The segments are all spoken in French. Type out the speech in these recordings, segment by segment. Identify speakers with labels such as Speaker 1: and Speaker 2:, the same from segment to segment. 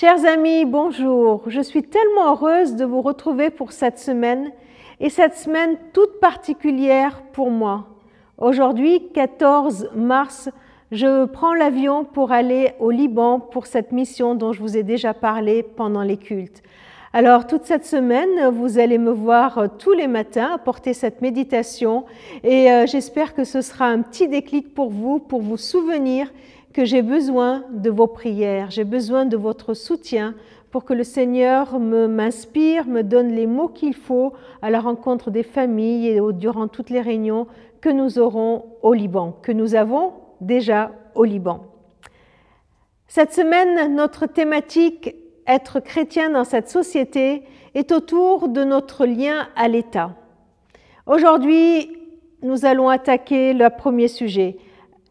Speaker 1: Chers amis, bonjour. Je suis tellement heureuse de vous retrouver pour cette semaine et cette semaine toute particulière pour moi. Aujourd'hui, 14 mars, je prends l'avion pour aller au Liban pour cette mission dont je vous ai déjà parlé pendant les cultes. Alors toute cette semaine, vous allez me voir tous les matins apporter cette méditation et euh, j'espère que ce sera un petit déclic pour vous, pour vous souvenir que j'ai besoin de vos prières, j'ai besoin de votre soutien pour que le Seigneur me m'inspire, me donne les mots qu'il faut à la rencontre des familles et durant toutes les réunions que nous aurons au Liban, que nous avons déjà au Liban. Cette semaine, notre thématique être chrétien dans cette société est autour de notre lien à l'État. Aujourd'hui, nous allons attaquer le premier sujet,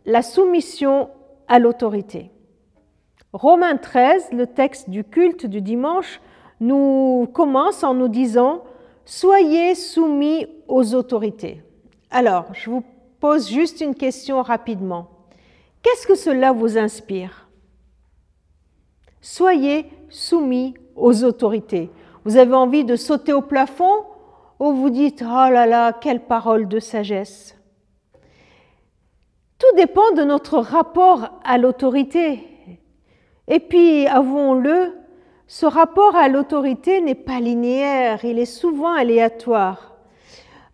Speaker 1: la soumission à l'autorité. Romains 13, le texte du culte du dimanche, nous commence en nous disant Soyez soumis aux autorités. Alors, je vous pose juste une question rapidement. Qu'est-ce que cela vous inspire? Soyez soumis aux autorités. Vous avez envie de sauter au plafond ou vous dites Oh là là, quelle parole de sagesse tout dépend de notre rapport à l'autorité. Et puis, avouons-le, ce rapport à l'autorité n'est pas linéaire, il est souvent aléatoire.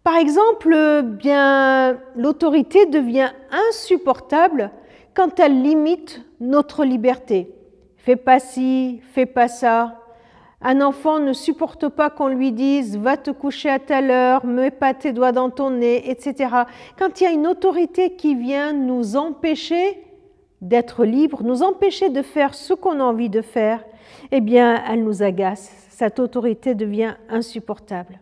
Speaker 1: Par exemple, bien, l'autorité devient insupportable quand elle limite notre liberté. Fais pas ci, fais pas ça. Un enfant ne supporte pas qu'on lui dise va te coucher à telle heure, mets pas tes doigts dans ton nez, etc. Quand il y a une autorité qui vient nous empêcher d'être libres, nous empêcher de faire ce qu'on a envie de faire, eh bien, elle nous agace. Cette autorité devient insupportable.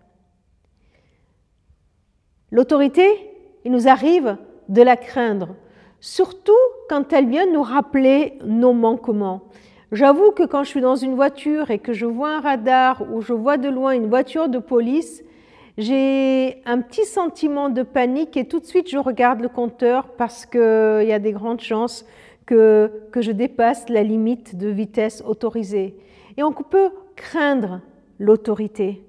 Speaker 1: L'autorité, il nous arrive de la craindre, surtout quand elle vient nous rappeler nos manquements. J'avoue que quand je suis dans une voiture et que je vois un radar ou je vois de loin une voiture de police, j'ai un petit sentiment de panique et tout de suite je regarde le compteur parce qu'il y a des grandes chances que, que je dépasse la limite de vitesse autorisée. Et on peut craindre l'autorité.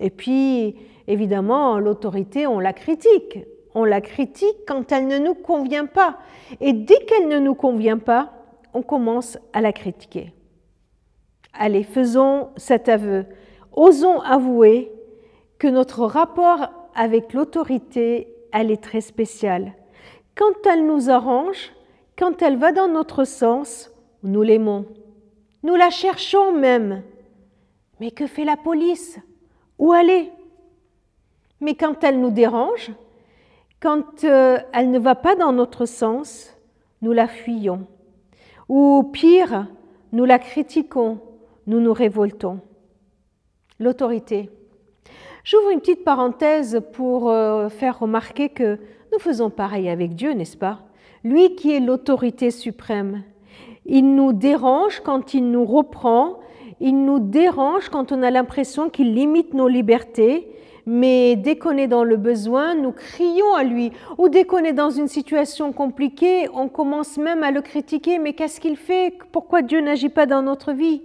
Speaker 1: Et puis, évidemment, l'autorité, on la critique. On la critique quand elle ne nous convient pas. Et dès qu'elle ne nous convient pas, on commence à la critiquer. Allez, faisons cet aveu. Osons avouer que notre rapport avec l'autorité, elle est très spéciale. Quand elle nous arrange, quand elle va dans notre sens, nous l'aimons. Nous la cherchons même. Mais que fait la police? Où aller Mais quand elle nous dérange, quand euh, elle ne va pas dans notre sens, nous la fuyons. Ou pire, nous la critiquons, nous nous révoltons. L'autorité. J'ouvre une petite parenthèse pour euh, faire remarquer que nous faisons pareil avec Dieu, n'est-ce pas? Lui qui est l'autorité suprême. Il nous dérange quand il nous reprend, il nous dérange quand on a l'impression qu'il limite nos libertés, mais dès qu'on est dans le besoin, nous crions à lui. Ou dès qu'on est dans une situation compliquée, on commence même à le critiquer. Mais qu'est-ce qu'il fait? Pourquoi Dieu n'agit pas dans notre vie?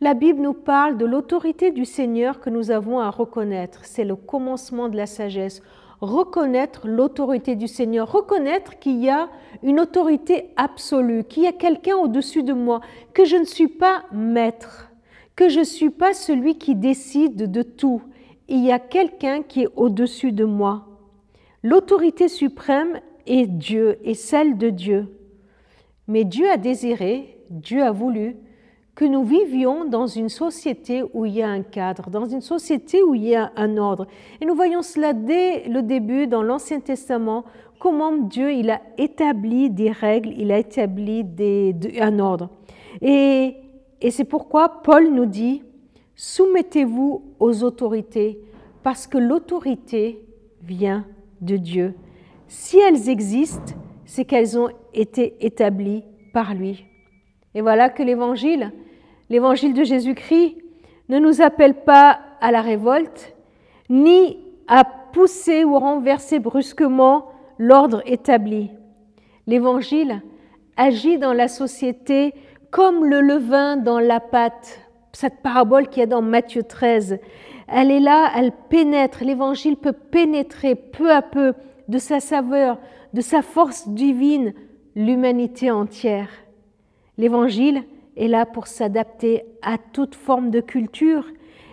Speaker 1: La Bible nous parle de l'autorité du Seigneur que nous avons à reconnaître. C'est le commencement de la sagesse. Reconnaître l'autorité du Seigneur, reconnaître qu'il y a une autorité absolue, qu'il y a quelqu'un au-dessus de moi, que je ne suis pas maître, que je ne suis pas celui qui décide de tout, il y a quelqu'un qui est au-dessus de moi. L'autorité suprême est Dieu, est celle de Dieu. Mais Dieu a désiré, Dieu a voulu que nous vivions dans une société où il y a un cadre, dans une société où il y a un ordre. Et nous voyons cela dès le début dans l'Ancien Testament, comment Dieu il a établi des règles, il a établi un ordre. Et c'est pourquoi Paul nous dit, Soumettez-vous aux autorités parce que l'autorité vient de Dieu. Si elles existent, c'est qu'elles ont été établies par lui. Et voilà que l'Évangile, l'Évangile de Jésus-Christ, ne nous appelle pas à la révolte, ni à pousser ou renverser brusquement l'ordre établi. L'Évangile agit dans la société comme le levain dans la pâte, cette parabole qui est dans Matthieu 13, elle est là, elle pénètre, l'évangile peut pénétrer peu à peu de sa saveur, de sa force divine, l'humanité entière. L'évangile est là pour s'adapter à toute forme de culture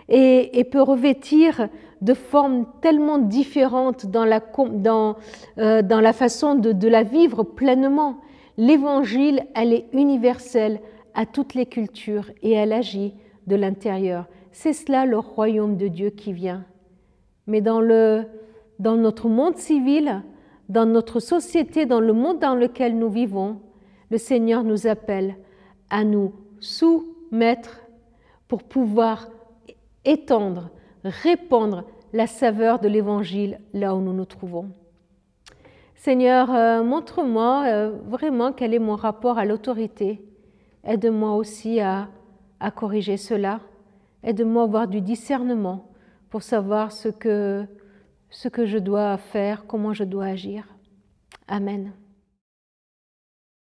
Speaker 1: et, peut revêtir de formes tellement différentes dans la, euh, façon de la vivre pleinement. L'évangile, elle est universelle à toutes les cultures et elle agit de l'intérieur. C'est cela le royaume de Dieu qui vient. Mais dans, le, dans notre monde civil, dans notre société, dans le monde dans lequel nous vivons, le Seigneur nous appelle à nous soumettre pour pouvoir étendre, répandre la saveur de l'Évangile là où nous nous trouvons. Seigneur, euh, montre-moi euh, vraiment quel est mon rapport à l'autorité. Aide-moi aussi à, à, corriger cela. Aide-moi à avoir du discernement pour savoir ce que, ce que je dois faire, comment je dois agir. Amen.